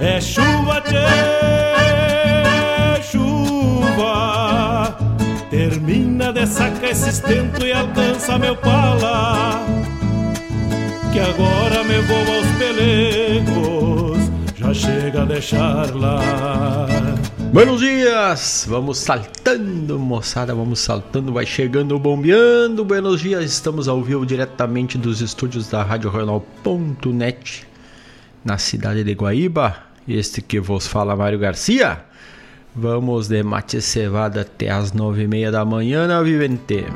É chuva, tchê, chuva. Termina de sacar esse estento e alcança meu pala. Que agora me vou aos pelegos, já chega a deixar lá. Buenos dias! Vamos saltando, moçada, vamos saltando, vai chegando, bombeando. Buenos dias, estamos ao vivo diretamente dos estúdios da Rádio Regional.net na cidade de Guaíba. Este que vos fala, Mário Garcia. Vamos de mate cevada até as nove e meia da manhã na Vivente.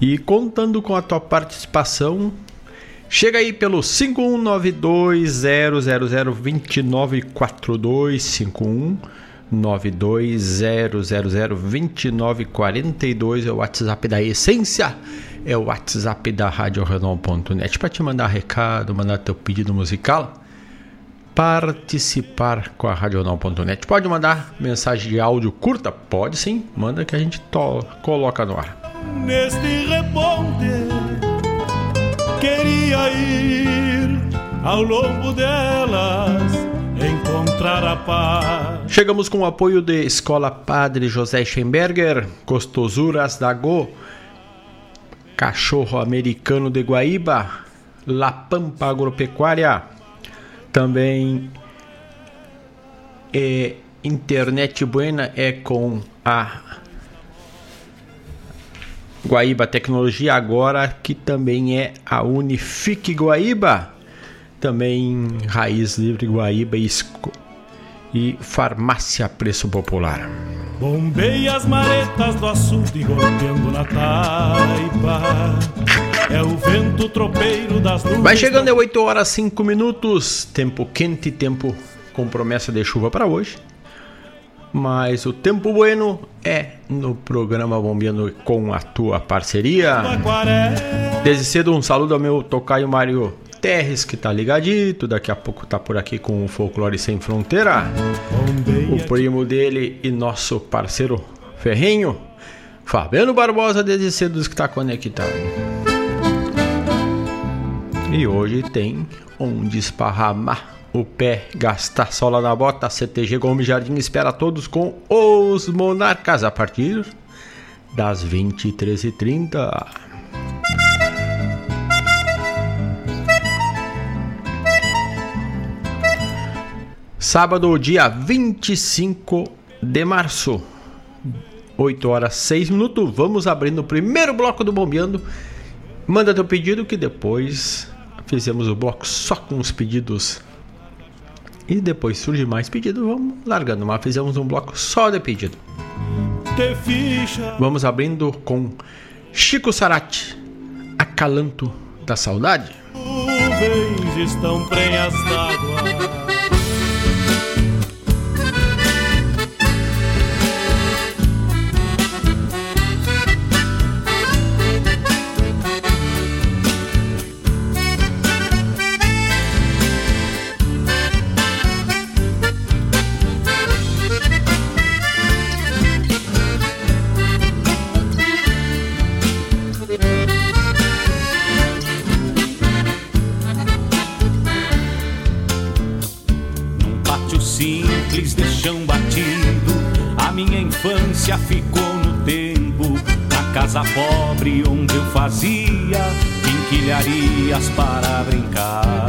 E contando com a tua participação, Chega aí pelo 5192-000-2942, 5192-000-2942 é o WhatsApp da Essência, é o WhatsApp da RadioRenal.net para te mandar recado, mandar teu pedido musical, participar com a RadioRenal.net. Pode mandar mensagem de áudio curta? Pode sim, manda que a gente coloca no ar. Neste reponte queria ir ao longo delas encontrar a paz. Chegamos com o apoio de Escola Padre José Schemberger, Costosuras da Go, Cachorro Americano de Guaíba, La Pampa Agropecuária, também é, Internet Buena é com a Guaíba Tecnologia, agora que também é a Unifique Guaíba, também Raiz Livre Guaíba e, e Farmácia Preço Popular. Bombei as maretas do açude golpeando na taipa. É o vento tropeiro das nuvens. Vai chegando, é 8 horas 5 minutos. Tempo quente, tempo com promessa de chuva para hoje. Mas o tempo bueno é no programa Bombeando com a tua parceria. Desde cedo um saludo ao meu tocaio Mário Terres, que tá ligadito, daqui a pouco tá por aqui com o Folclore Sem Fronteira. O primo dele e nosso parceiro Ferrinho, Fabiano Barbosa, desde cedo que tá conectado. E hoje tem onde esparramar o pé, gastar sola na bota. CTG Gomes Jardim espera todos com os Monarcas a partir das 23h30. Sábado, dia 25 de março, 8 horas 6 minutos. Vamos abrindo o primeiro bloco do Bombeando. Manda teu pedido que depois fizemos o bloco só com os pedidos e depois surge mais pedido, vamos largando, mas fizemos um bloco só de pedido. Vamos abrindo com Chico Sarati, Acalanto da Saudade. Nuvens estão prenhas d'água infância ficou no tempo Na casa pobre onde eu fazia Quinquilharias para brincar.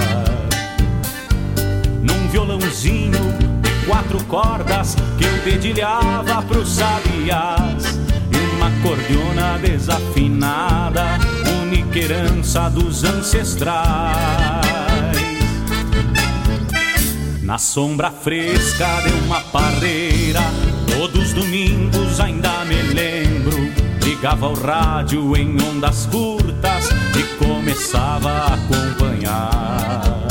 Num violãozinho de quatro cordas Que eu dedilhava pros sabiás. Uma cordiona desafinada Única herança dos ancestrais na sombra fresca de uma parreira Todos os domingos ainda me lembro. Ligava o rádio em ondas curtas e começava a acompanhar.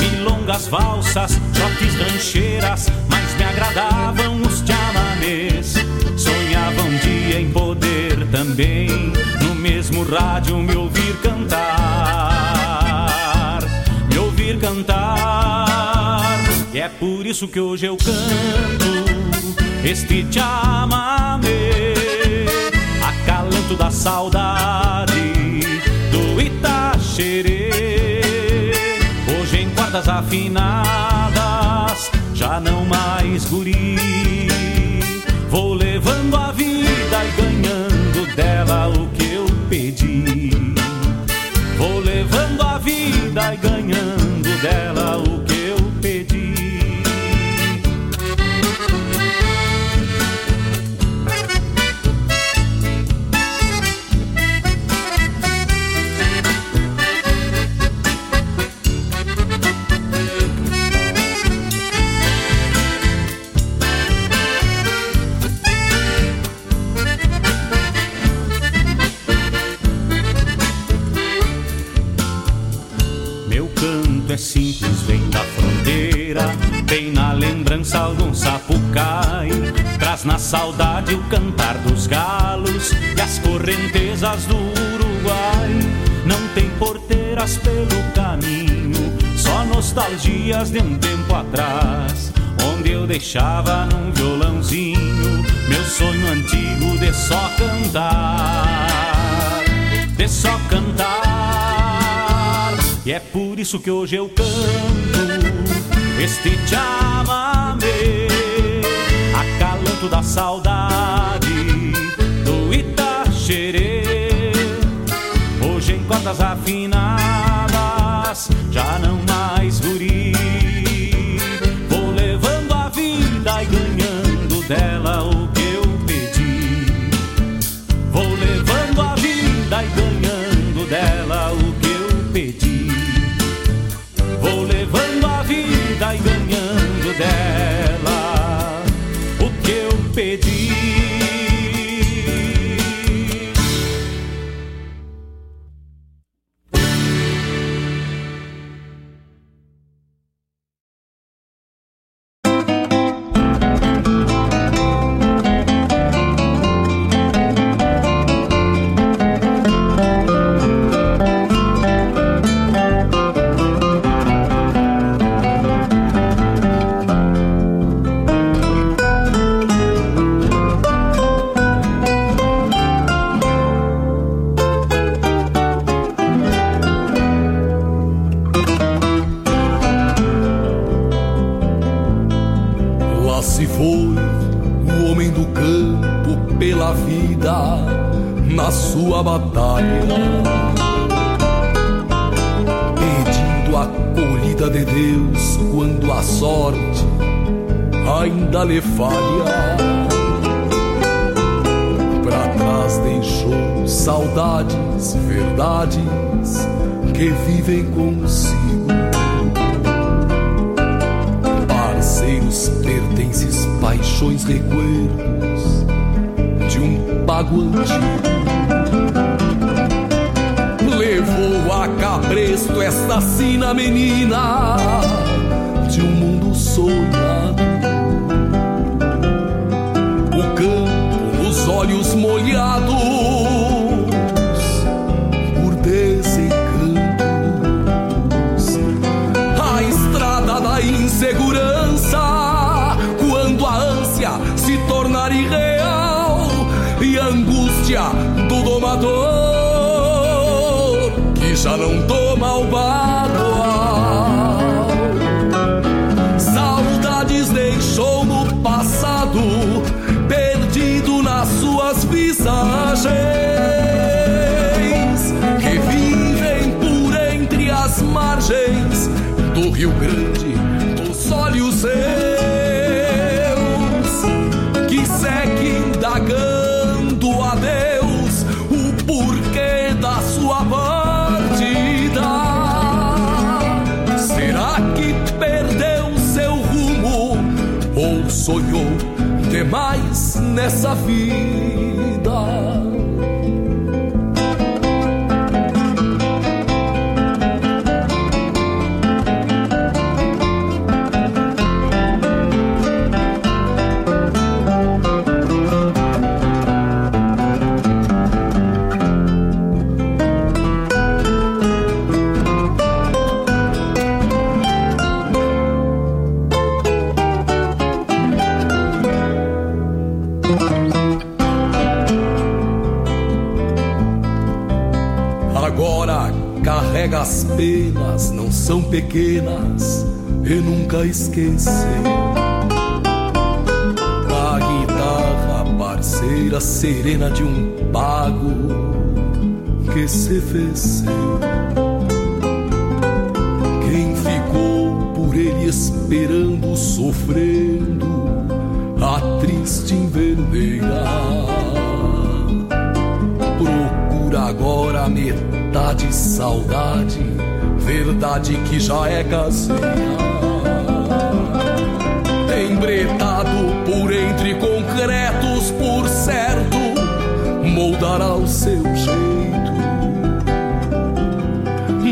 Milongas, valsas, choques, rancheiras, mas me agradavam os chamanês. Sonhava um dia em poder também, no mesmo rádio, me ouvir cantar. Me ouvir cantar. É por isso que hoje eu canto este chamamé, acalanto da saudade do Itaxerê. Hoje em quartas afinadas, já não mais guri. Vou levando a vida e ganhando dela o que eu pedi. Vou levando a vida e ganhando dela o é saudade o cantar dos galos e as correntezas do Uruguai. Não tem porteiras pelo caminho, só nostalgias de um tempo atrás. Onde eu deixava num violãozinho meu sonho antigo de só cantar, de só cantar. E é por isso que hoje eu canto este chamamé, acalanto da saudade do Itaxerê. Hoje em cordas afinadas, já não mais guri. Vou levando a vida e ganhando dela nessa vida? São pequenas e nunca esquecer. A guitarra parceira serena de um pago que se fez. Quem ficou por ele esperando, sofrendo a triste enverdeira. Procura agora metade Verdade, saudade, verdade que já é caseira. Embretado por entre concretos, por certo, moldará o seu jeito,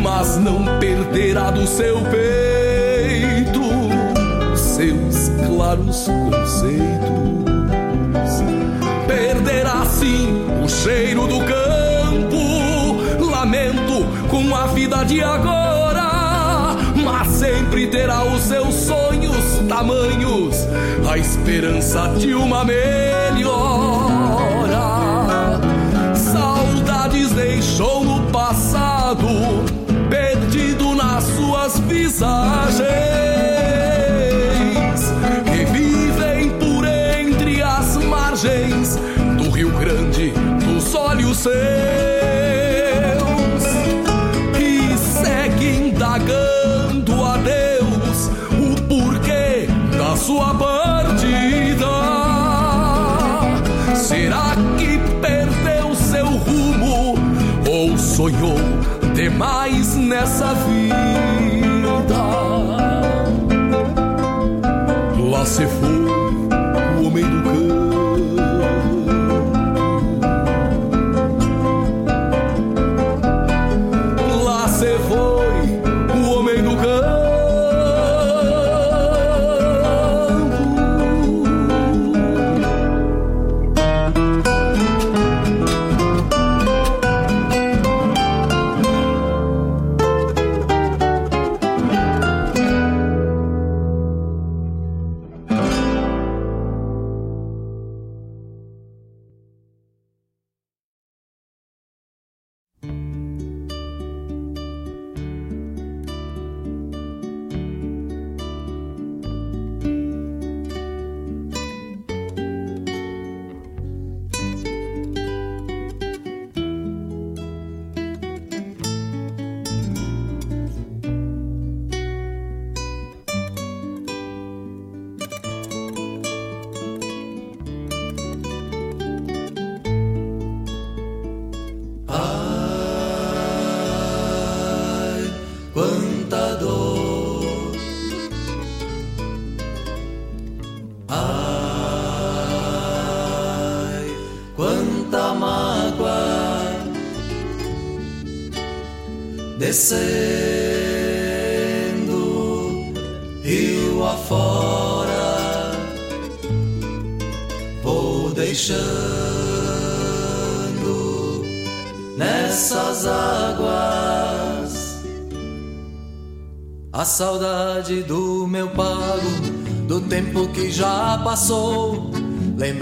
mas não perderá do seu peito seus claros conceitos. Perderá sim o cheiro do campo com a vida de agora, mas sempre terá os seus sonhos tamanhos, a esperança de uma melhora. Saudades deixou no passado, perdido nas suas visagens, que vivem por entre as margens do Rio Grande dos olhos seus. Sua partida. Será que perdeu seu rumo ou sonhou demais nessa vida? Lá se foi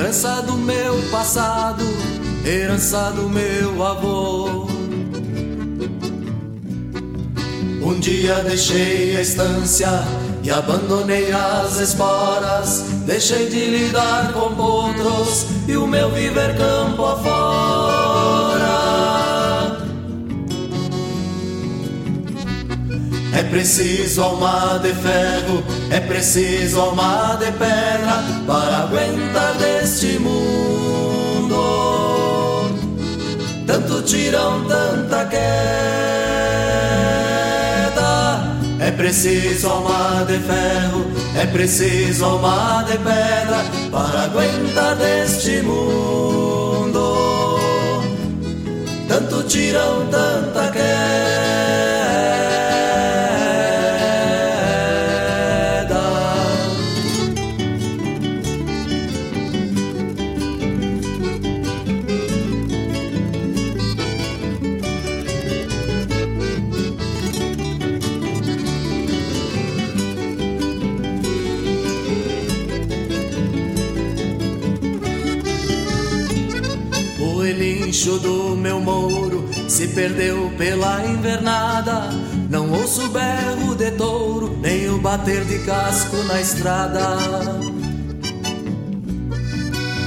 lembrança do meu passado, herança do meu avô. Um dia deixei a estância e abandonei as esporas, deixei de lidar com potros e o meu viver campo afora. Preciso alma de ferro, é preciso alma de pedra para aguentar deste mundo. Tanto tirão, tanta queda. É preciso alma de ferro, é preciso alma de pedra para aguentar deste mundo. Tanto tirão, tanta queda. Perdeu pela invernada. Não ouço o berro de touro, nem o bater de casco na estrada.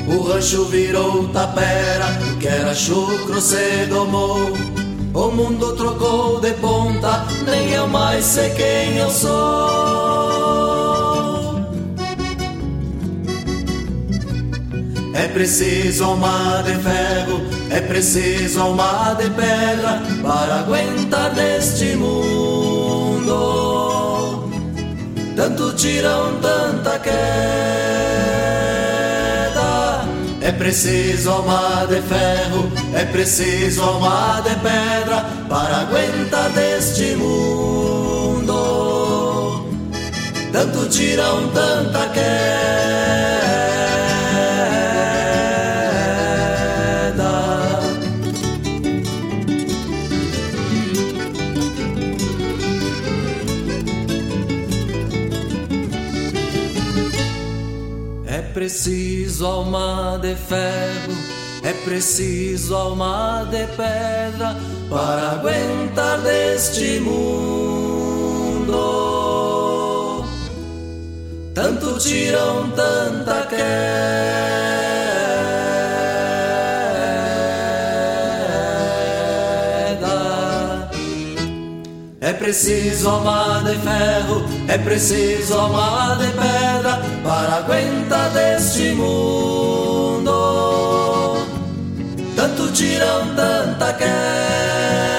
O rancho virou tapera, que era chucro se domou. O mundo trocou de ponta, nem eu mais sei quem eu sou. É preciso alma de ferro, é preciso alma de pedra para aguentar neste mundo. Tanto tirão, tanta queda. É preciso alma de ferro, é preciso alma de pedra para aguentar deste mundo. Tanto tirão, tanta queda. Preciso alma de ferro, é preciso alma de pedra para aguentar deste mundo. Tanto tirão, tanta queda. Preciso alma de ferro, é preciso alma de pedra para aguentar deste mundo. Tanto tirão, tanta queda.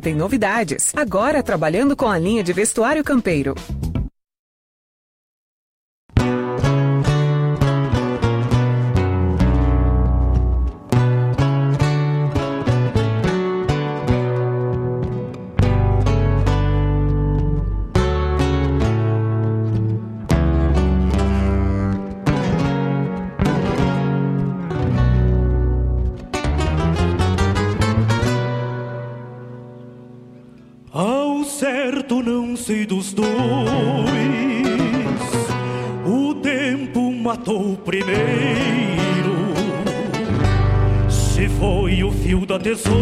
Tem novidades. Agora trabalhando com a linha de vestuário campeiro. aconteçou.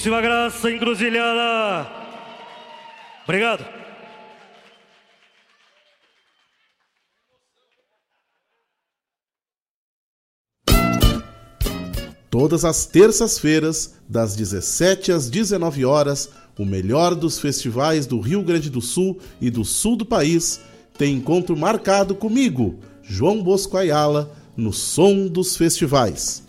Muitíssima graça, encruzilhada. Obrigado. Todas as terças-feiras, das 17 às 19 horas, o melhor dos festivais do Rio Grande do Sul e do sul do país tem encontro marcado comigo, João Bosco Ayala, no Som dos Festivais.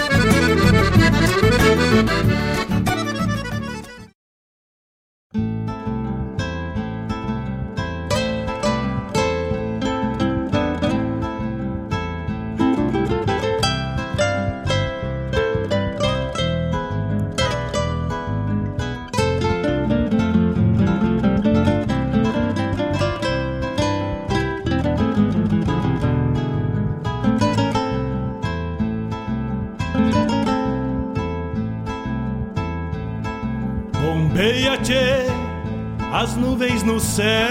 Nuvens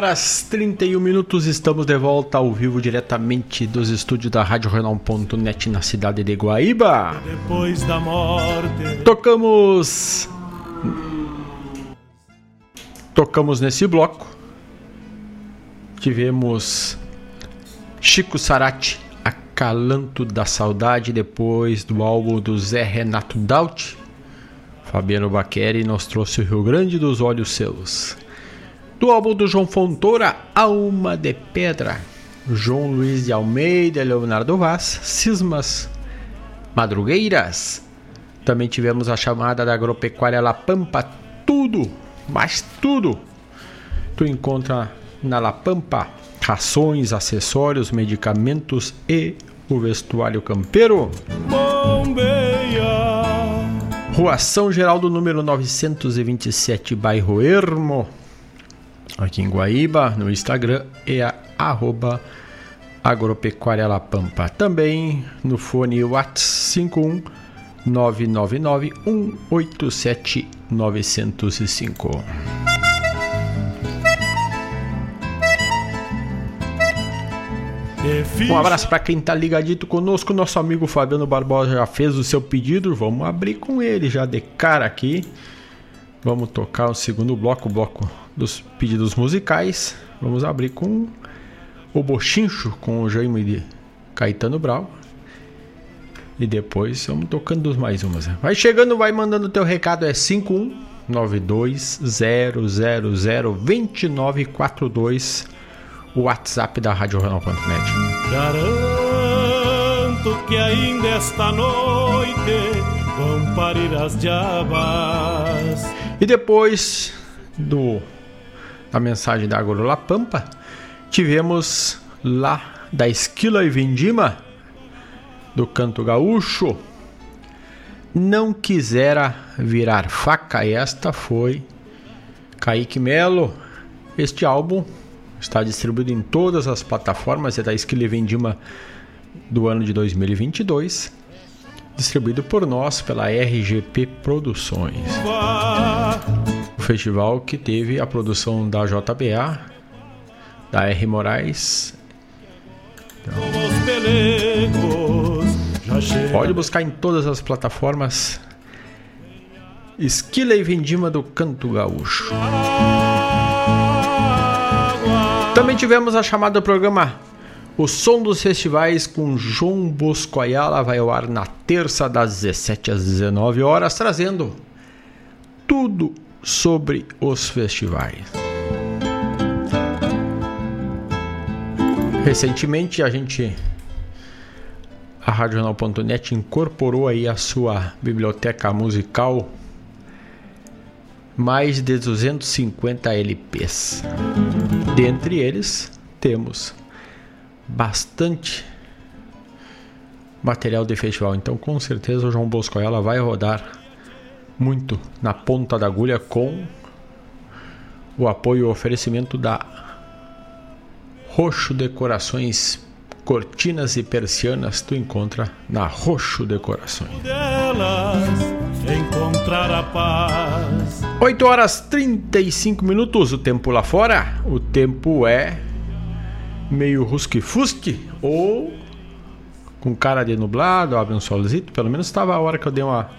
horas 31 minutos, estamos de volta ao vivo diretamente dos estúdios da Rádio Renal.net na cidade de Guaíba. Depois da morte. Tocamos. Tocamos nesse bloco. Tivemos Chico Sarati, Acalanto da Saudade, depois do álbum do Zé Renato Daut. Fabiano Baqueri nos trouxe o Rio Grande dos Olhos Seus. Do álbum do João Fontoura, Alma de Pedra. João Luiz de Almeida, Leonardo Vaz, Cismas, Madrugueiras. Também tivemos a chamada da agropecuária La Pampa, tudo, mas tudo. Tu encontra na La Pampa rações, acessórios, medicamentos e o vestuário campeiro. Bombeia. Rua São Geraldo, número 927, bairro Ermo, aqui em Guaíba, no Instagram, é a arroba agropecuária La Pampa. Também no fone WhatsApp 51 999 187 905. Um abraço para quem tá ligadito conosco. Nosso amigo Fabiano Barbosa já fez o seu pedido. Vamos abrir com ele já de cara aqui. Vamos tocar o segundo bloco, o bloco dos pedidos musicais. Vamos abrir com o Bochincho, com o Jaime de Caetano Brau. E depois vamos tocando mais umas. Vai chegando, vai mandando teu recado. É 51920002942 o WhatsApp da Rádio Regional.net. Garanto que ainda esta noite vão parir as diabas. E depois do da mensagem da Agorola Pampa, tivemos lá da Esquila e Vindima do canto gaúcho. Não quisera virar faca, esta foi Kaique Melo. Este álbum Está distribuído em todas as plataformas é da Esquile Vendima do ano de 2022. Distribuído por nós, pela RGP Produções. O festival que teve a produção da JBA, da R. Moraes. Então, pode buscar em todas as plataformas Esquila e Vendima do Canto Gaúcho. Também tivemos a chamada do programa O Som dos Festivais com João Bosco Ayala, vai ao ar na terça das 17 às 19 horas, trazendo tudo sobre os festivais. Recentemente a gente a Radional.net incorporou aí a sua biblioteca musical mais de 250 LPs. Dentre eles, temos bastante material de festival. Então, com certeza, o João Bosco ela vai rodar muito na ponta da agulha com o apoio e o oferecimento da Roxo Decorações cortinas e persianas tu encontra na Roxo Decorações. encontrar a paz. 8 horas 35 minutos, o tempo lá fora. O tempo é meio rusque-fusque ou com cara de nublado, abre um solzito. Pelo menos estava a hora que eu dei uma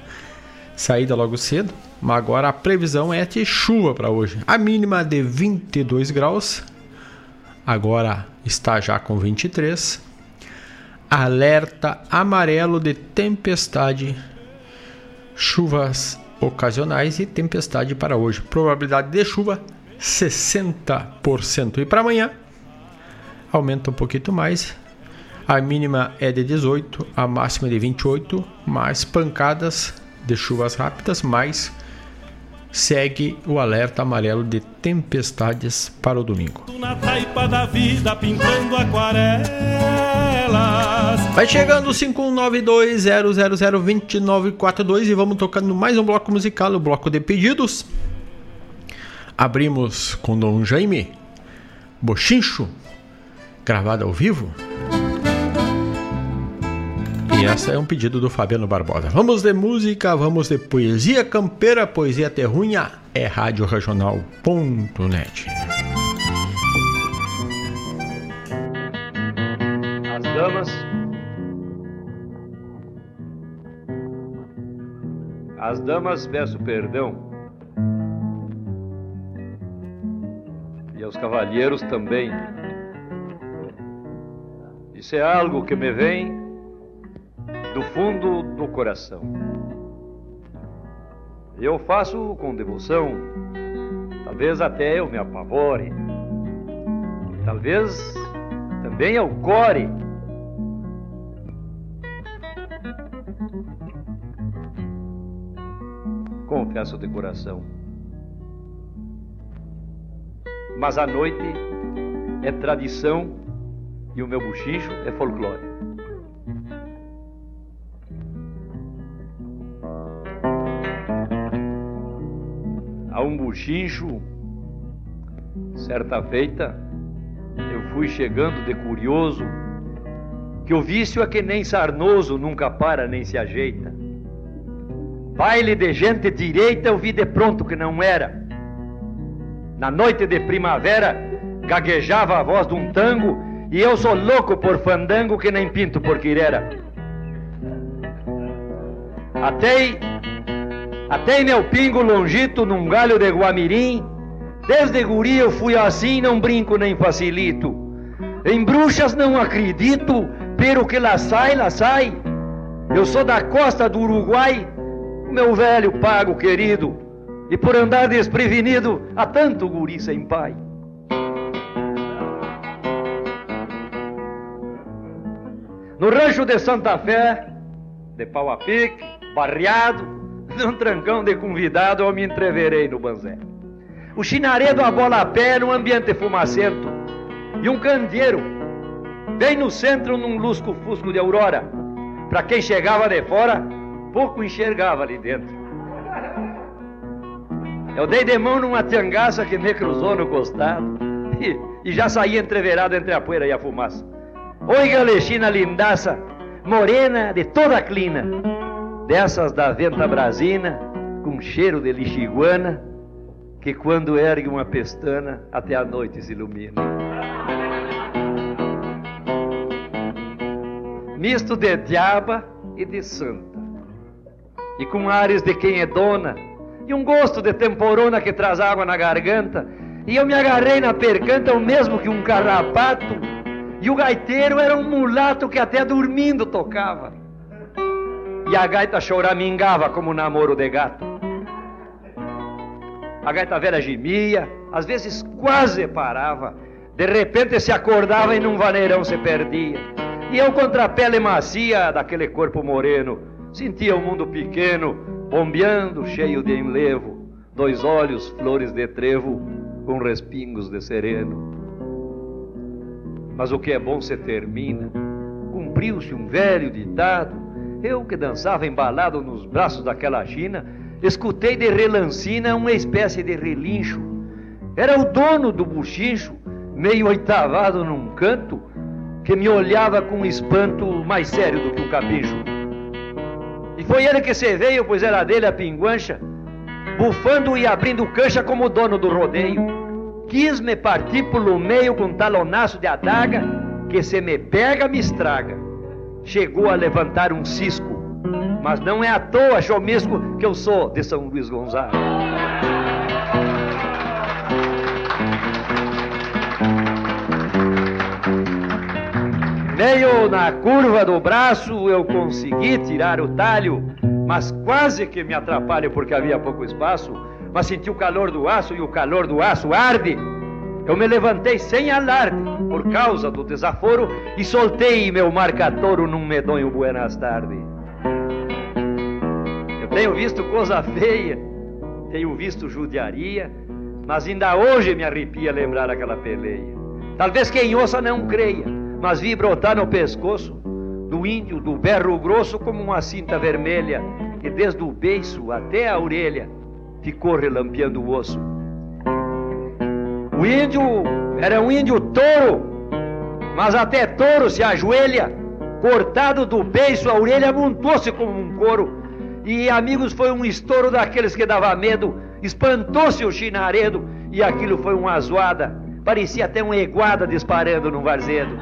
saída logo cedo. Mas agora a previsão é de chuva para hoje. A mínima de 22 graus. Agora está já com 23. Alerta amarelo de tempestade. Chuvas ocasionais e tempestade para hoje. Probabilidade de chuva 60%. E para amanhã aumenta um pouquinho mais. A mínima é de 18, a máxima de 28, mais pancadas de chuvas rápidas, mais segue o alerta amarelo de tempestades para o domingo. Vai chegando o 5192002942 e vamos tocando mais um bloco musical, o bloco de pedidos. Abrimos com Dom Jaime Bochincho, gravado ao vivo. E essa é um pedido do Fabiano Barbosa. Vamos de música, vamos de poesia campeira, poesia terrunha, é radioregional.net. As damas As damas peço perdão. E aos cavalheiros também Isso é algo que me vem do fundo do coração. Eu faço com devoção. Talvez até eu me apavore. Talvez também eu core. Confesso de coração. Mas a noite é tradição e o meu buchincho é folclore. A um buchincho, certa feita, eu fui chegando de curioso, que o vício é que nem sarnoso, nunca para nem se ajeita. Baile de gente direita eu vi de pronto que não era. Na noite de primavera, gaguejava a voz de um tango e eu sou louco por fandango que nem pinto por quirera. Atei, atei meu pingo longito num galho de guamirim. Desde guri eu fui assim, não brinco nem facilito. Em bruxas não acredito, pero que lá sai, lá sai. Eu sou da costa do Uruguai, meu velho pago querido. E por andar desprevenido, há tanto guri sem pai. No rancho de Santa Fé, de pau a pique, barreado, num trancão de convidado, eu me entreverei no banzé. O chinaredo a bola a pé num ambiente fumacento. E um candeeiro, bem no centro, num lusco-fusco de aurora. Para quem chegava de fora, pouco enxergava ali dentro. Eu dei de mão numa tiangaça que me cruzou no costado e, e já saí entreverado entre a poeira e a fumaça. Oi, galexina lindaça, morena de toda a clina, dessas da venta brasina, com cheiro de lixiguana, que quando ergue uma pestana, até a noite se ilumina. Misto de diaba e de santa, e com ares de quem é dona, e um gosto de temporona que traz água na garganta, e eu me agarrei na percanta o mesmo que um carrapato, e o gaiteiro era um mulato que até dormindo tocava. E a gaita choramingava como um namoro de gato. A gaita velha gemia, às vezes quase parava. De repente se acordava e num vaneirão se perdia. E eu contra a pele macia daquele corpo moreno, sentia o mundo pequeno, bombeando, cheio de enlevo, dois olhos, flores de trevo, com respingos de sereno mas o que é bom se termina. Cumpriu-se um velho ditado. Eu que dançava embalado nos braços daquela China, escutei de relancina uma espécie de relincho. Era o dono do buchincho, meio oitavado num canto, que me olhava com espanto mais sério do que um capricho. E foi ele que se veio, pois era dele a pinguancha, bufando e abrindo cancha como dono do rodeio quis me partir pelo meio com talonaço de adaga, que se me pega, me estraga. Chegou a levantar um cisco, mas não é à toa, chomisco, que eu sou de São Luís Gonzaga. Meio na curva do braço eu consegui tirar o talho, mas quase que me atrapalho porque havia pouco espaço mas senti o calor do aço e o calor do aço arde. Eu me levantei sem alarde por causa do desaforo e soltei meu marcatouro num medonho buenas tardes. Eu tenho visto coisa feia, tenho visto judiaria, mas ainda hoje me arrepia lembrar aquela peleia. Talvez quem ouça não creia, mas vi brotar no pescoço do índio do berro grosso como uma cinta vermelha, e desde o beiço até a orelha ficou relampeando o osso. O índio era um índio touro, mas até touro se ajoelha, cortado do beiço, a orelha montou-se como um couro. E amigos, foi um estouro daqueles que dava medo, espantou-se o chinaredo, e aquilo foi uma zoada, parecia até uma eguada disparando num varzedo.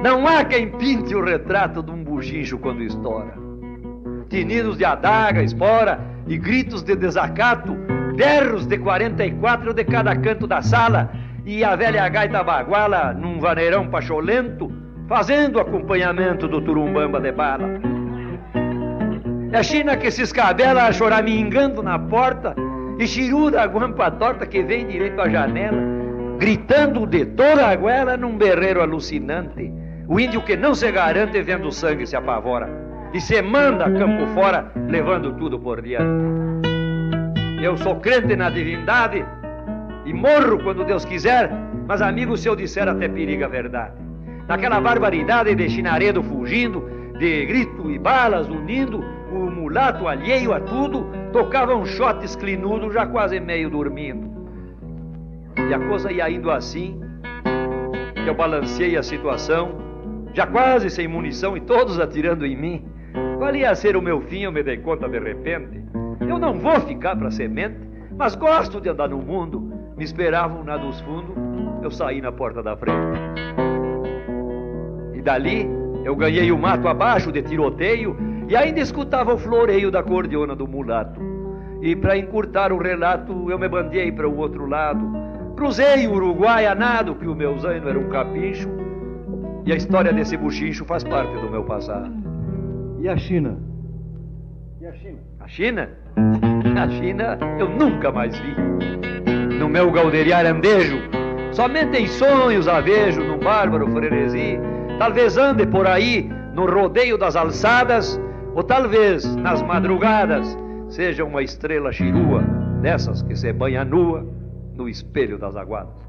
Não há quem pinte o retrato de um buchincho quando estoura tinidos de adaga, espora e gritos de desacato, berros de 44 de cada canto da sala, e a velha gaita baguala num vaneirão pacholento, fazendo acompanhamento do turumbamba de bala. É a China que se escabela choramingando na porta e chiruda a guampa torta que vem direito à janela, gritando de toda a goela num berreiro alucinante. O índio que não se garante vendo sangue se apavora e se manda campo fora, levando tudo por diante. Eu sou crente na divindade e morro quando Deus quiser, mas amigo, se eu disser até periga a verdade. Naquela barbaridade de chinaredo fugindo, de grito e balas unindo, o mulato alheio a tudo tocava um shot esclinudo, já quase meio dormindo. E a coisa ia indo assim, que eu balanceei a situação, já quase sem munição e todos atirando em mim. Valia ser o meu fim, eu me dei conta de repente. Eu não vou ficar para semente, mas gosto de andar no mundo. Me esperavam na dos fundos, eu saí na porta da frente. E dali eu ganhei o mato abaixo de tiroteio e ainda escutava o floreio da cordiona do mulato. E para encurtar o relato, eu me bandeei para o outro lado. Cruzei o Uruguai a nado, que o meu zaino era um capincho. E a história desse buchincho faz parte do meu passado. E a China? E a China? A China? A China eu nunca mais vi. No meu galderiar andejo, somente em sonhos a vejo num bárbaro frenesi. Talvez ande por aí no rodeio das alçadas, ou talvez nas madrugadas seja uma estrela chirua, dessas que se banha nua no espelho das aguadas.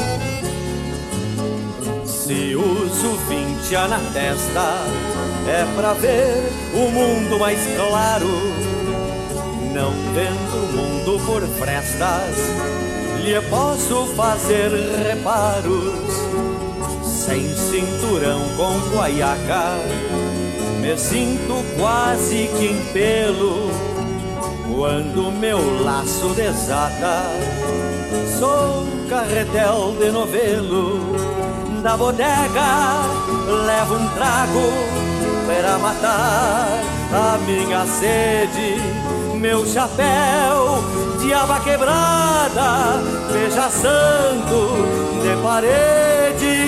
Se uso vinte na testa, é pra ver o mundo mais claro. Não vendo o mundo por frestas, lhe posso fazer reparos. Sem cinturão com guaiaca, me sinto quase que em pelo. Quando meu laço desata, sou carretel de novelo da bodega levo um trago para matar a minha sede. Meu chapéu de aba quebrada, veja santo de parede.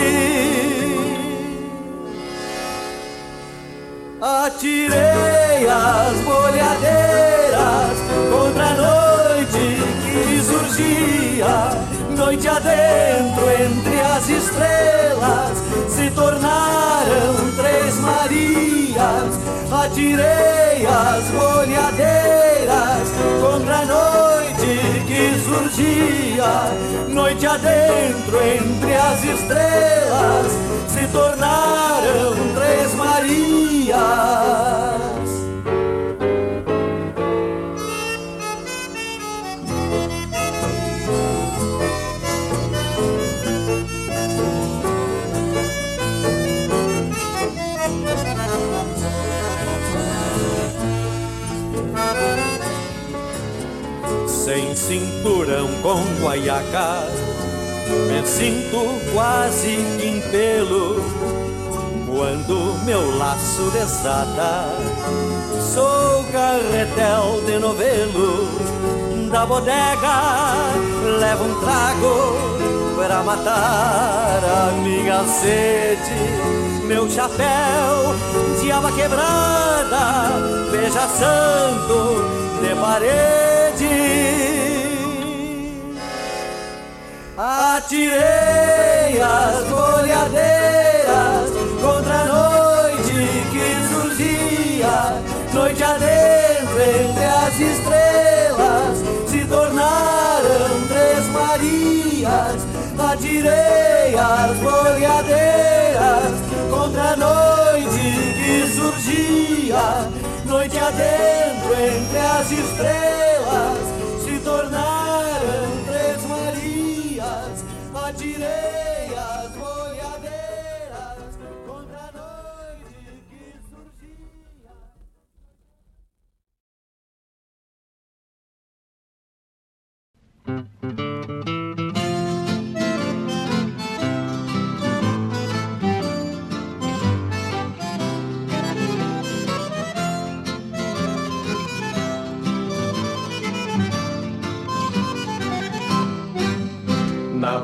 Atirei as bolhadeiras contra a noite que surgia noite adentro entre as estrelas se tornaram três Marias. Atirei as molhadeiras contra a noite que surgia. Noite adentro entre as estrelas se tornaram três Marias. Sem cinturão com guaiaca. Me sinto quase pelo quando meu laço desata. Sou carretel de novelo da bodega, levo um trago era matar a minha sede. Meu chapéu de aba quebrada, beija santo de parede. Atirei as bolhadeiras contra a noite que surgia, noite adentro entre as estrelas se tornaram três Marias. Atirei as bolhadeiras contra a noite que surgia, noite adentro entre as estrelas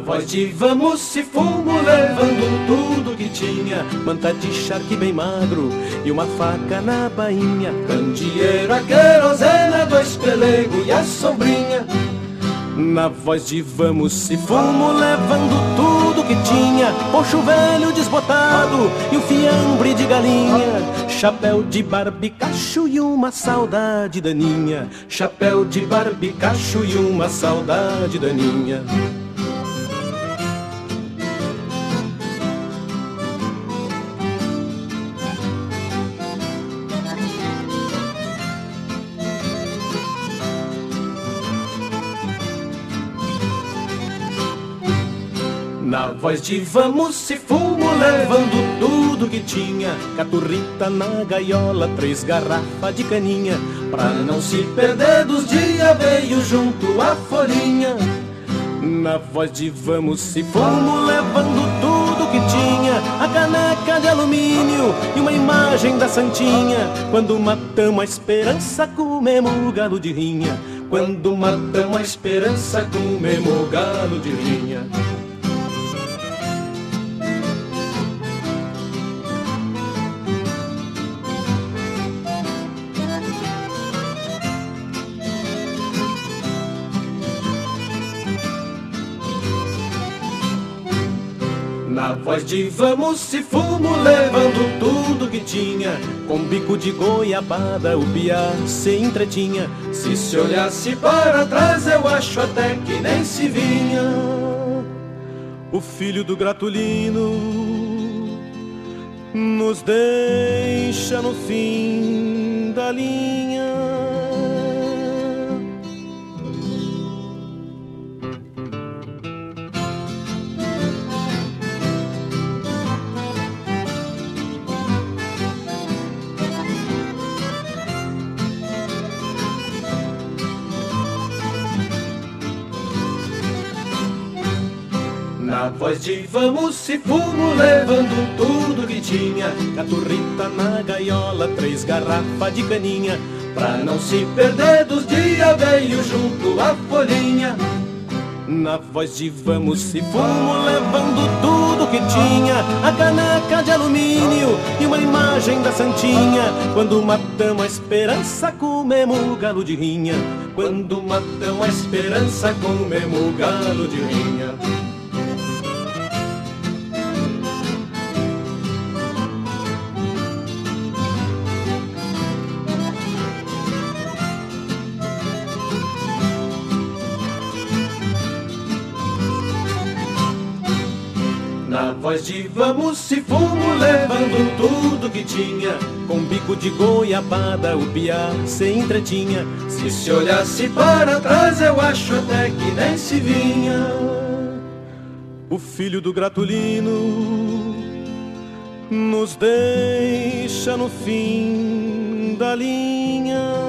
Voz de vamos se fumo, levando tudo que tinha. Manta de charque bem magro e uma faca na bainha. Candeeiro, a querosena, dois pelego e a sombrinha. Na voz de vamos se fumo, levando tudo que tinha. Poxo velho desbotado e um fiambre de galinha. Chapéu de barbicacho e uma saudade daninha. Chapéu de barbicacho e uma saudade daninha Na voz de vamos se fumo, levando tudo que tinha. Caturrita na gaiola, três garrafas de caninha. Pra não se perder dos dias, veio junto a folhinha. Na voz de vamos se fumo, levando tudo que tinha. A caneca de alumínio e uma imagem da Santinha. Quando matamos a esperança, comemos o galo de rinha. Quando matamos a esperança, comemos o galo de rinha Na voz de vamos se fumo, levando tudo que tinha. Com bico de goiabada, o piá se entretinha. Se se olhasse para trás, eu acho até que nem se vinha. O filho do gratulino Nos deixa no fim da linha Voz de vamos se fumo, levando tudo que tinha. Caturrita na gaiola, três garrafas de caninha. Pra não se perder dos dias, veio junto a folhinha. Na voz de vamos se fumo, levando tudo que tinha. A caneca de alumínio e uma imagem da Santinha. Quando matamos a esperança, comemos o galo de rinha. Quando matamos a esperança, comemos o galo de rinha Na voz de vamos se fumo, levando tudo que tinha. Com bico de goiabada, o piá se entretinha Se se olhasse para trás, eu acho até que nem se vinha. O filho do gratulino Nos deixa no fim da linha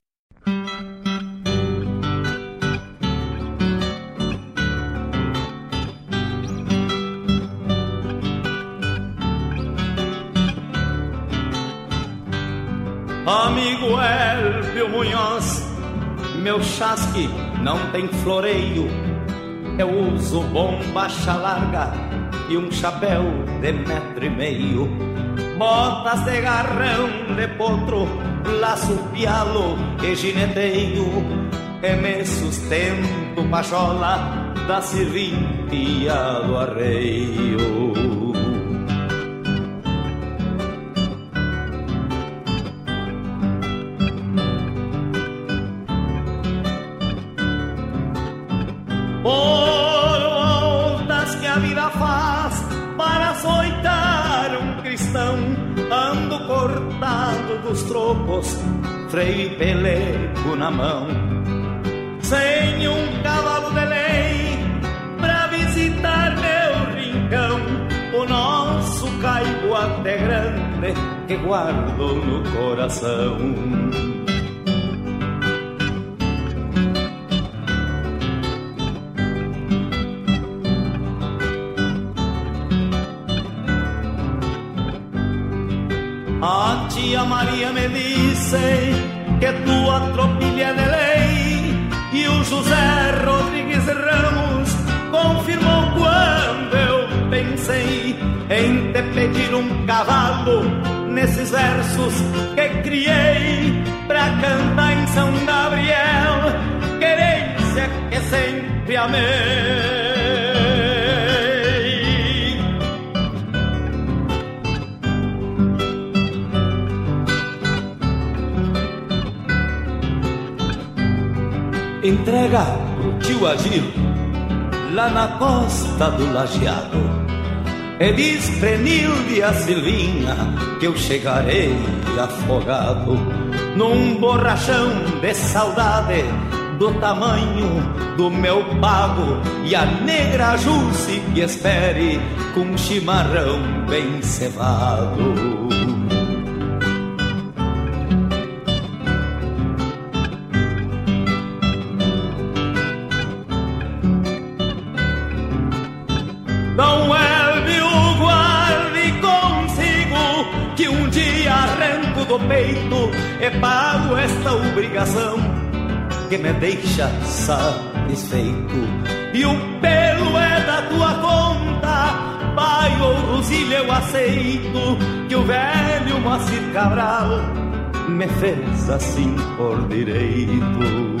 Elvio Munhoz, meu chasque não tem floreio. Eu uso bombacha larga e um chapéu de metro e meio. Botas de garrão de potro, laço pialo e gineteio. E me sustento pachola da serventia do arreio. Dos trocos, freio pelego na mão. Sem um cavalo de lei pra visitar meu rincão. O nosso caibo até grande que guardo no coração. A tia Maria me disse que tropilha é de lei e o José Rodrigues Ramos confirmou quando eu pensei em te pedir um cavalo nesses versos que criei pra cantar em São Gabriel, querência que sempre amei. Entrega pro tio Agir lá na costa do lajeado. E diz Prenilde a Silvinha que eu chegarei afogado num borrachão de saudade do tamanho do meu pago e a negra Jusce que espere com chimarrão bem cevado. Do peito e pago esta obrigação que me deixa satisfeito. E o pelo é da tua conta, pai ou Rosília eu aceito que o velho Moacir Cabral me fez assim por direito.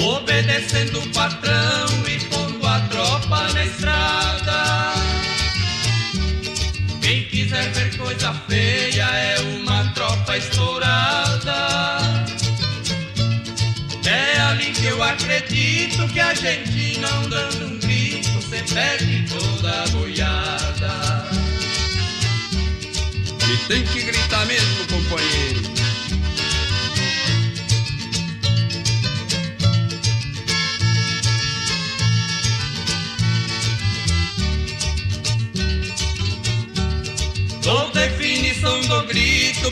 Obedecendo o patrão e pondo a tropa na estrada. Quem quiser ver coisa feia é uma tropa estourada. É ali que eu acredito que a gente não dando um grito se perde toda a boiada. E tem que gritar mesmo, companheiro.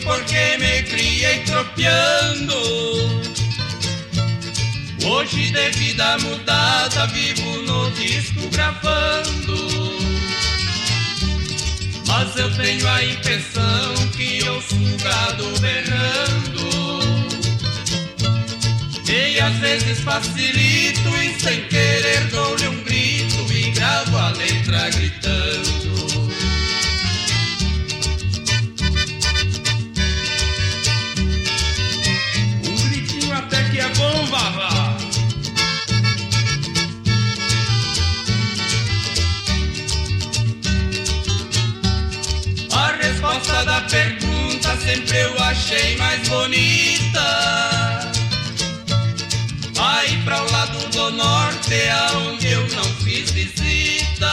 Porque me criei tropeando. Hoje de vida mudada vivo no disco gravando. Mas eu tenho a impressão que ouço um gado berrando. E às vezes facilito e sem querer dou-lhe um grito e gravo a letra gritando. Eu achei mais bonita. Aí pra o lado do norte, aonde eu não fiz visita.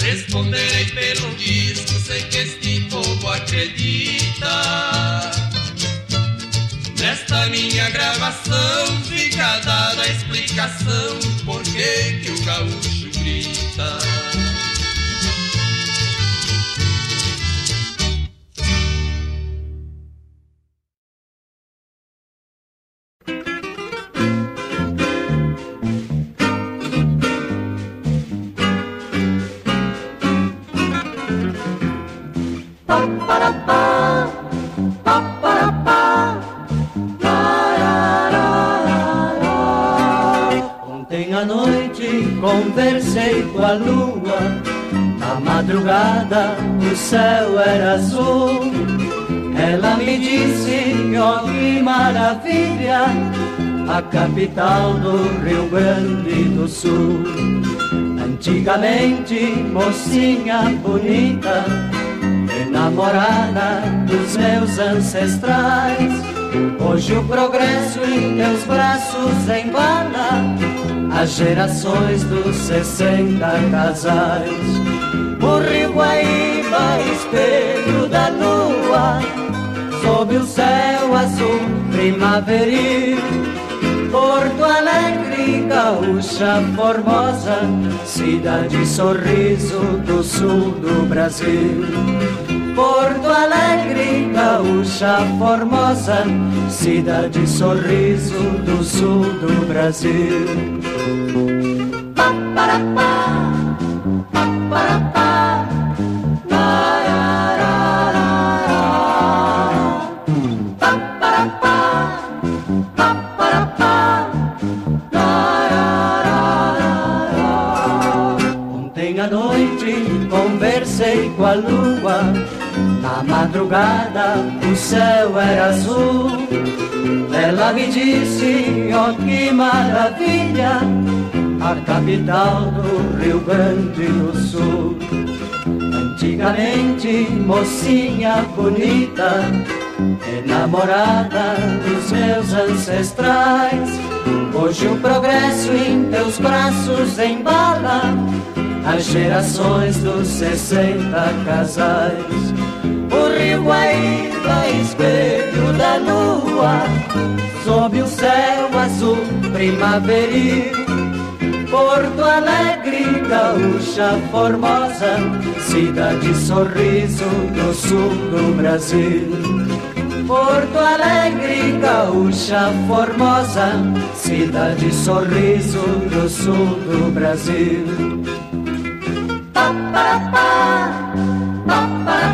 Responderei pelo disco, sei que este povo acredita. Nesta minha gravação fica dada a explicação por que que o gaúcho grita. Madrugada o céu era azul. Ela me disse, ó que maravilha, a capital do Rio Grande do Sul. Antigamente, mocinha bonita, enamorada dos meus ancestrais. Hoje o progresso em teus braços embala as gerações dos 60 casais. Guaíba, espelho da lua, sob o céu azul primaveril. Porto Alegre, gaúcha formosa, cidade sorriso do sul do Brasil. Porto Alegre, gaúcha formosa, cidade sorriso do sul do Brasil. Pa, para, pa, pa, para, a lua. Na madrugada o céu era azul. Ela me disse, oh, que maravilha, a capital do Rio Grande do Sul. Antigamente, mocinha bonita, enamorada dos meus ancestrais. Hoje o progresso em teus braços embala as gerações dos sessenta casais. O rio Guaíba, espelho da lua, sob o céu azul primaveril. Porto Alegre, gaúcha formosa, cidade sorriso do sul do Brasil. Porto Alegre, gaúcha formosa, cidade sorriso do sul do Brasil. Pa, pa, pa, pa, pa,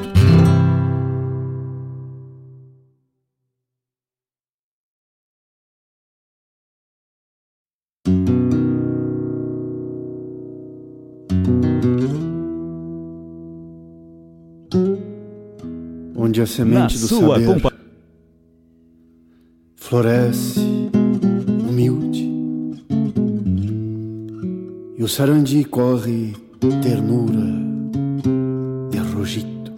Onde a semente do saber compa... floresce humilde e o sarandi corre ternura e rogito.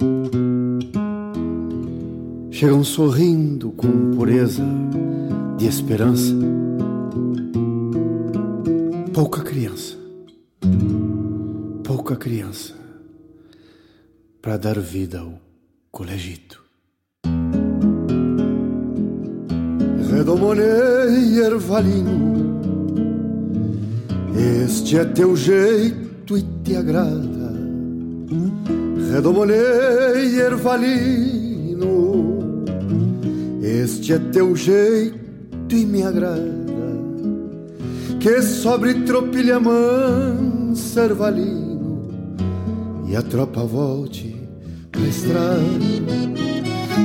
Chegam sorrindo com pureza de esperança. Pouca criança, pouca criança para dar vida ao colegito. Redomonei ervalino, este é teu jeito e te agrada. Redomonei ervalino, este é teu jeito e me agrada. Que sobre tropilha mansa ervalino e a tropa volte estrada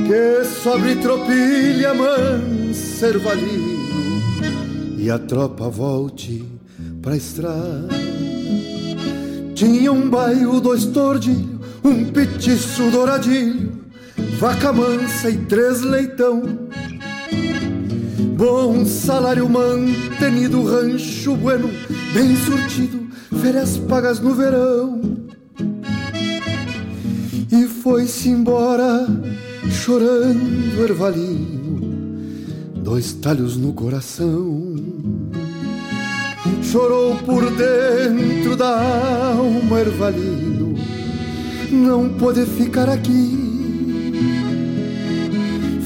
que sobre tropilha mansa ervalino e a tropa volte pra estrada. Tinha um bairro, dois tordilhos, um petiço douradilho, vaca mansa e três leitão. Bom salário mantenido, rancho bueno, bem surtido, férias pagas no verão. E foi-se embora chorando ervalino, dois talhos no coração. Chorou por dentro da alma ervalino, não pôde ficar aqui.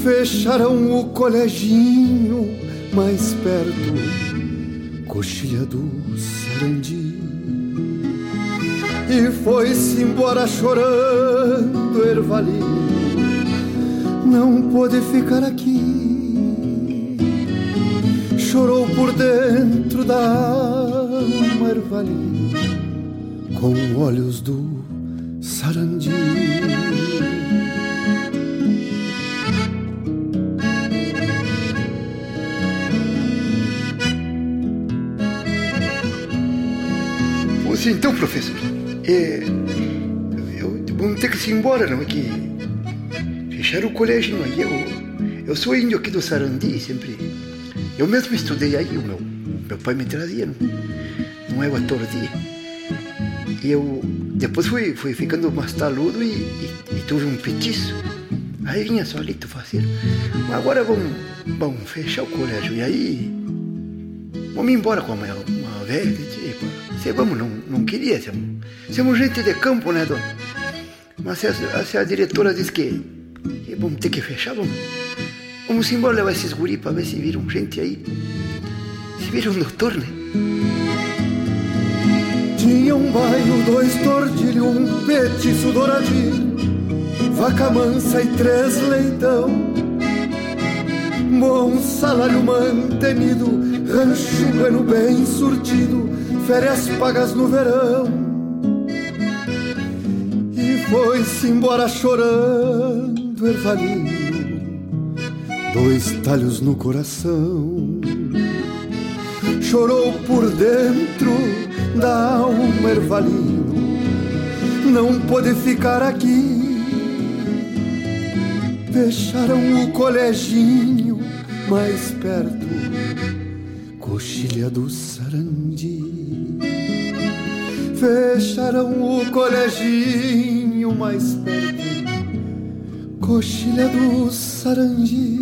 Fecharam o coleginho mais perto, coxilha do Sarandi. E foi-se embora chorando ervalino não pôde ficar aqui. Chorou por dentro da alma ervalinha, com olhos do sarandi. Então, professor, é, eu vou ter que ir embora, não é que fecharam o colégio aí. Eu, eu sou índio aqui do Sarandi, sempre. Eu mesmo estudei aí, o meu, meu pai me trazia, não, não é o ator. E eu depois fui, fui ficando mais taludo e, e, e tive um petiço. Aí vinha solito fazer. Mas agora vamos, vamos fechar o colégio. E aí vamos embora com uma, uma velha. Se vamos, não, não queria. Somos, somos gente de campo, né, dona? Mas se a, se a diretora diz que e vamos ter que fechar, vamos. Vamos embora levar esses guri para ver se viram gente aí. Se viram doutor, né? Tinha um bairro, dois tordilhos, um petiço douradinho, vaca mansa e três leitão. Bom salário mantenido, rancho bueno bem surtido, férias pagas no verão. E foi-se embora chorando do ervalino, dois talhos no coração. Chorou por dentro da alma ervalino, não pôde ficar aqui. Fecharam o coleginho mais perto, coxilha do sarandi. Fecharam o coleginho mais perto coxilha do sarandi.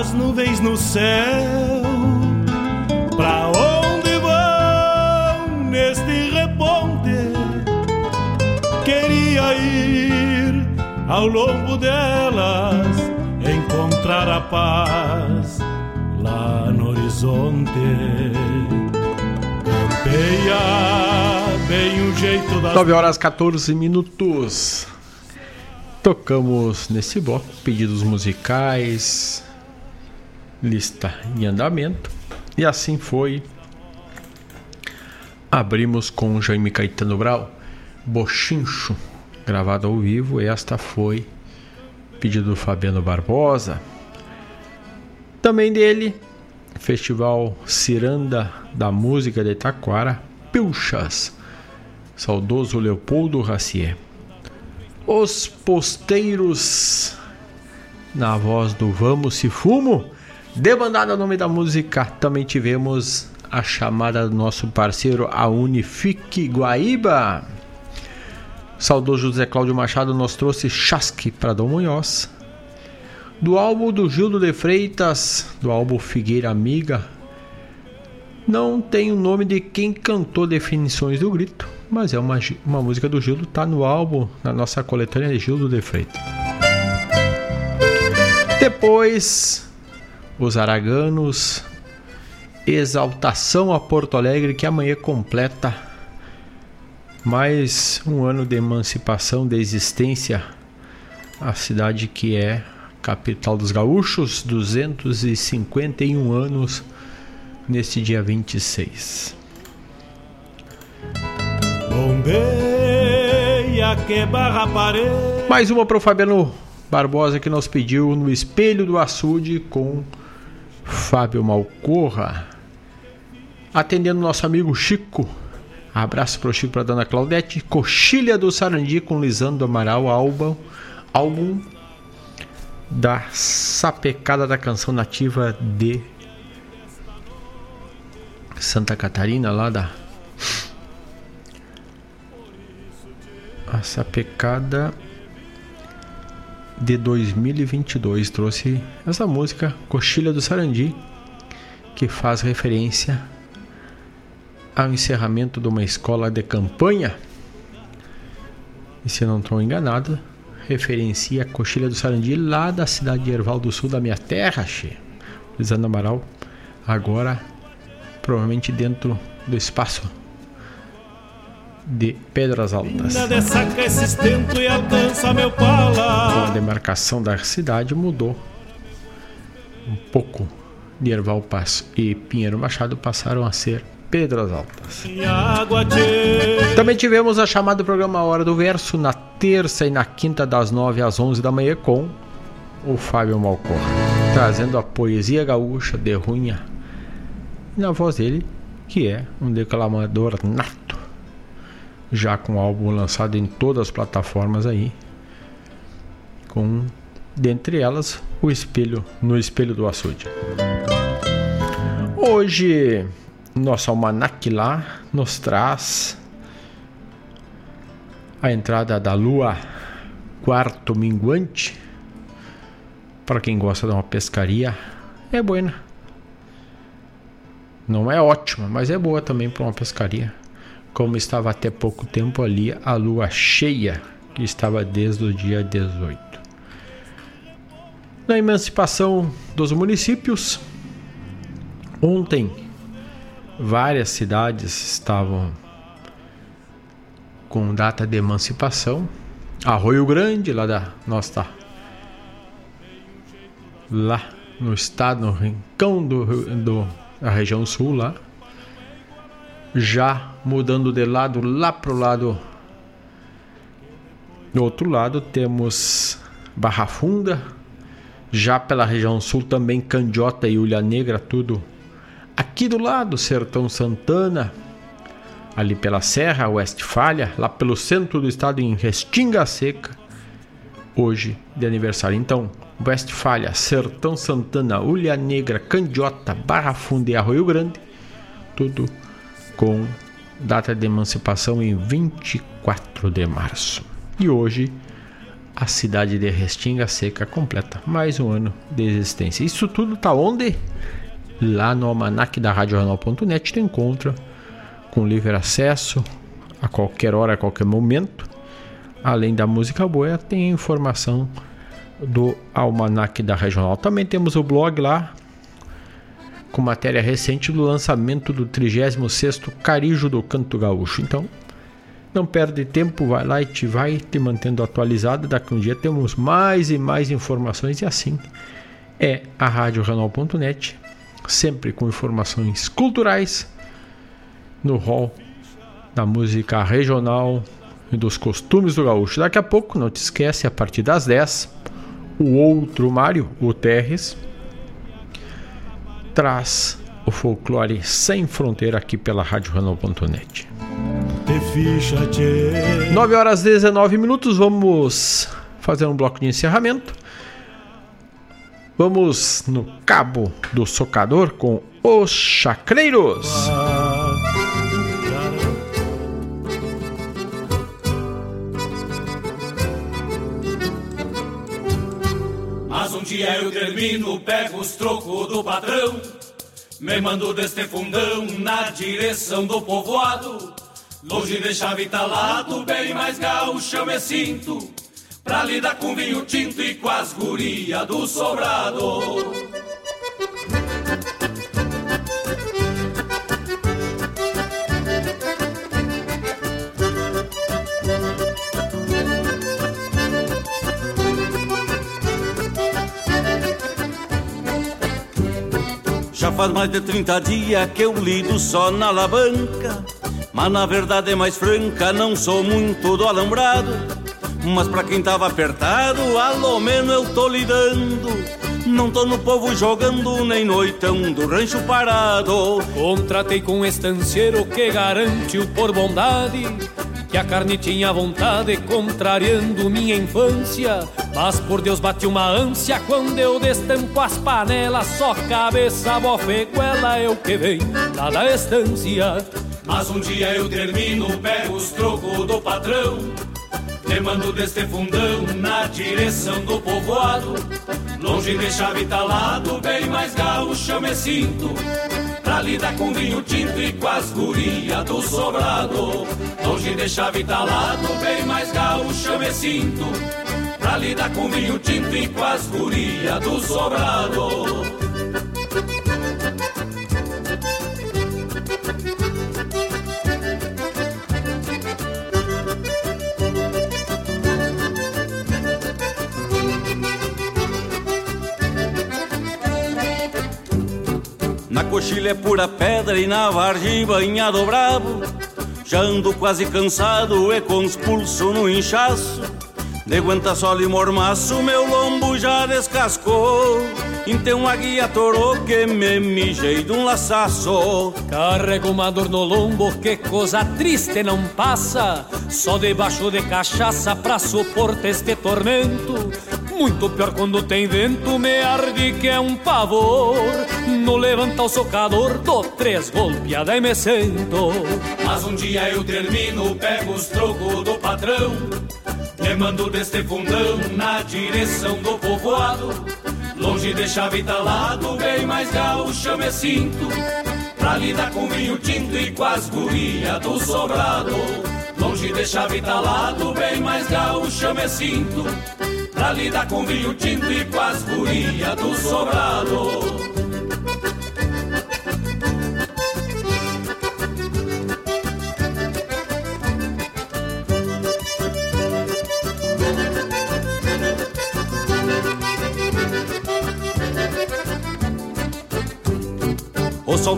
as nuvens no céu. Pra onde vão neste reponte? Queria ir ao longo delas, encontrar a paz lá no horizonte. Campeia bem o jeito das 9 horas 14 minutos. Tocamos nesse bloco pedidos musicais, lista em andamento. E assim foi. Abrimos com Jaime Caetano Brau, Bochincho, gravado ao vivo. Esta foi pedido do Fabiano Barbosa. Também dele, Festival Ciranda da Música de Taquara, Pilchas, saudoso Leopoldo Racier. Os Posteiros, na voz do Vamos Se Fumo. Debandada nome da música, também tivemos a chamada do nosso parceiro, a Unifique Guaíba. Saudoso José Cláudio Machado nos trouxe Chasque para Dom Munhoz. Do álbum do Gildo de Freitas, do álbum Figueira Amiga, não tem o nome de quem cantou Definições do Grito, mas é uma, uma música do Gildo, tá no álbum, na nossa coletânea de Gildo de Freitas. Depois, os Araganos, Exaltação a Porto Alegre, que amanhã completa mais um ano de emancipação, de existência, a cidade que é capital dos gaúchos, 251 anos neste dia 26. Bombeia que barra parede. Mais uma para o Fabiano Barbosa que nos pediu no Espelho do Açude com Fábio Malcorra. Atendendo nosso amigo Chico. Abraço para o Chico para Dona Claudete. Coxilha do Sarandi com Lisandro Amaral, álbum, álbum da sapecada da canção nativa de Santa Catarina, lá da a sapecada de 2022 trouxe essa música Coxilha do Sarandi que faz referência ao encerramento de uma escola de campanha e se não estou enganado referencia a Coxilha do Sarandi lá da cidade de Erval do Sul da minha terra, che. Lisandro Amaral agora provavelmente dentro do espaço de Pedras Altas. Com a demarcação da cidade mudou um pouco. De Erval Passo e Pinheiro Machado passaram a ser Pedras Altas. Também tivemos a chamada programa Hora do Verso na terça e na quinta das 9 às 11 da manhã com o Fábio Malcor, trazendo a poesia gaúcha de Runha na voz dele, que é um declamador nato, já com álbum lançado em todas as plataformas aí, com dentre elas o espelho no espelho do açude. Hoje nosso almanac lá nos traz a entrada da lua quarto minguante para quem gosta de uma pescaria, é boa. Não é ótima, mas é boa também para uma pescaria. Como estava até pouco tempo ali a lua cheia, que estava desde o dia 18. Na emancipação dos municípios, ontem várias cidades estavam com data de emancipação. Arroio Grande, lá da nossa lá no estado, no rincão do, do, da região sul lá, já mudando de lado lá pro lado do outro lado temos Barra Funda, já pela região sul também Candiota e Ulha Negra, tudo aqui do lado, Sertão Santana, ali pela Serra Westfália, lá pelo centro do estado em Restinga Seca, hoje de aniversário. Então, Westfália, Sertão Santana, Ulha Negra, Candiota, Barra Funda e Arroio Grande, tudo com data de emancipação em 24 de março. E hoje a cidade de Restinga Seca completa mais um ano de existência. Isso tudo tá onde? Lá no almanac da RadioJornal.net tu encontra com livre acesso a qualquer hora, a qualquer momento. Além da música boa, tem informação do Almanac da Regional. Também temos o blog lá com matéria recente do lançamento do 36º Carijo do Canto Gaúcho. Então, não perde tempo, vai lá e te vai te mantendo atualizado. Daqui um dia temos mais e mais informações e assim é a Rádio Renal.net, sempre com informações culturais no hall da música regional e dos costumes do gaúcho. Daqui a pouco, não te esquece, a partir das 10, o outro Mário, o Terres, traz o folclore sem fronteira aqui pela RadioRenal.net. 9 horas e 19 minutos, vamos fazer um bloco de encerramento. Vamos no Cabo do Socador com os Chacreiros. Dia eu termino, pego os trocos do patrão, me mando deste fundão na direção do povoado. Longe de chave talado, bem mais gaúcho eu me sinto, pra lidar com vinho tinto e com as guria do sobrado. Faz mais de 30 dias que eu lido só na alavanca. Mas na verdade é mais franca, não sou muito do alambrado. Mas pra quem tava apertado, alô menos eu tô lidando. Não tô no povo jogando, nem noitão do rancho parado. Contratei com um estanceiro que garante o por bondade. Que a carne tinha vontade, contrariando minha infância. Mas por Deus bate uma ânsia quando eu destampo as panelas. Só cabeça, bofeguela, eu que vem lá da estância. Mas um dia eu termino, pego os trocos do patrão, te mando deste fundão na direção do povoado. Longe de chave talado, bem mais gaúcho eu me sinto, pra lidar com vinho tinto e com as guria do sobrado. Longe de chave talado, bem mais gaúcho eu me sinto, pra lidar com vinho tinto e com as guria do sobrado. Na coxilha é pura pedra e na vargem banhado bravo. Já ando quase cansado e com os pulsos no inchaço. De aguenta sol e mormaço, meu lombo já descascou. Então a guia torou que me mijei de um laçaço. Carrego uma dor no lombo, que coisa triste não passa. Só debaixo de cachaça pra suportar este tormento. Muito pior quando tem vento, me arde que é um pavor. No levanta o socador, dou três golpeadas e me sento. Mas um dia eu termino, pego os trocos do patrão, me mando deste fundão na direção do povoado. Longe de chave talado, bem mais gaúcha me sinto Pra lidar com vinho tinto e com as gurias do sobrado Longe de chave talado, bem mais gaúcha me sinto Pra lidar com vinho tinto e com as gurias do sobrado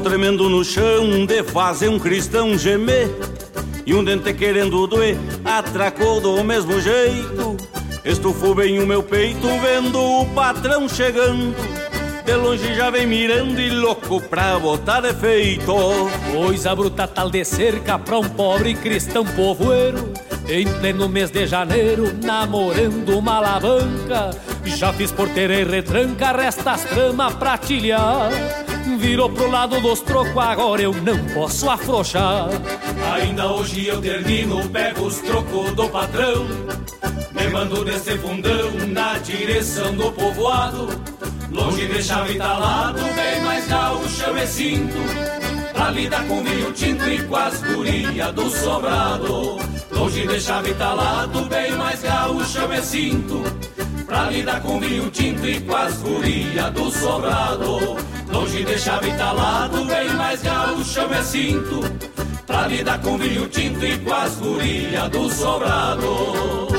Tremendo no chão de fazer um cristão gemer E um dente querendo doer atracou do mesmo jeito Estufou bem o meu peito vendo o patrão chegando De longe já vem mirando e louco pra botar defeito Coisa bruta tal de cerca pra um pobre cristão povoeiro Em pleno mês de janeiro, namorando uma alavanca Já fiz porteira e retranca, resta as tramas pra tilhar Virou pro lado dos trocos, agora eu não posso afrouxar. Ainda hoje eu termino, pego os trocos do patrão. Me mando desse fundão na direção do povoado. Longe de chave talado, bem mais gaúcho eu me sinto. Pra lidar com vinho tinto e com as gurias do sobrado. Longe de chave talado, bem mais gaúcho eu me sinto. Pra lidar com vinho tinto e com as gurias do sobrado. Longe de chave talado, bem mais gaúcho eu me sinto Pra lidar com vinho tinto e com as gurias do sobrado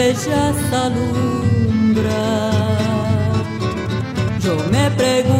estrellas alumbra. Yo me pregunto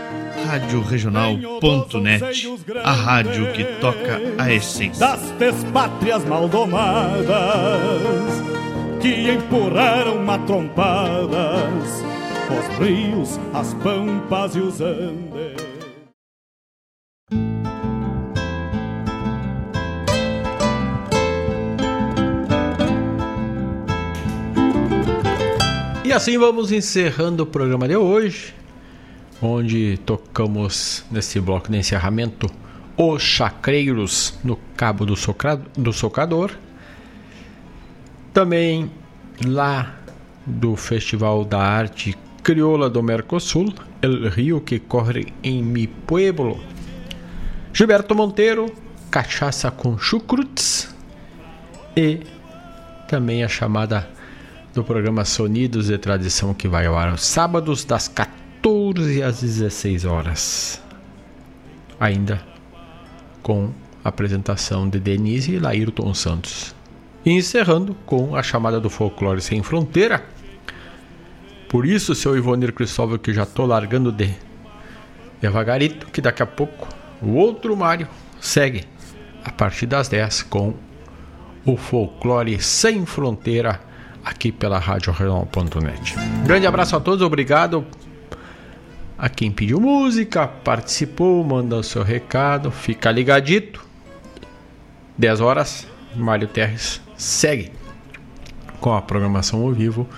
Rádio Regional.net, a rádio que toca a essência. das despátrias maldomadas que empurraram matrompadas os rios, as pampas e os andes. E assim vamos encerrando o programa de hoje, onde tocamos nesse bloco de encerramento Os Chacreiros no Cabo do, do Socador. Também lá do Festival da Arte Crioula do Mercosul, El Rio que corre em mi pueblo. Gilberto Monteiro, Cachaça com Chucrutes e também a chamada do programa Sonidos de Tradição que vai ao ar aos sábados das 14 às 16 horas. Ainda com a apresentação de Denise e Laírton Santos. E encerrando com a chamada do Folclore Sem Fronteira. Por isso, seu Ivonir Cristóvão, que já tô largando de devagarito, que daqui a pouco o outro Mário segue a partir das 10 com o folclore sem fronteira aqui pela Rádio. Grande abraço a todos, obrigado a quem pediu música, participou, manda o seu recado, fica ligadito. 10 horas, Mário Terres segue com a programação ao vivo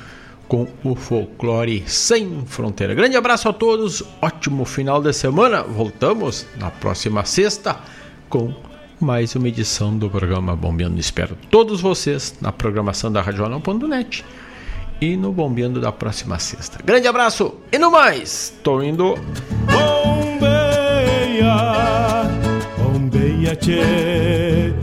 com o folclore sem fronteira. Grande abraço a todos, ótimo final de semana. Voltamos na próxima sexta com mais uma edição do programa Bombeando. Espero todos vocês na programação da Radional.net e no Bombeando da próxima sexta. Grande abraço e no mais, tô indo. Bombeia, bombeia, tchê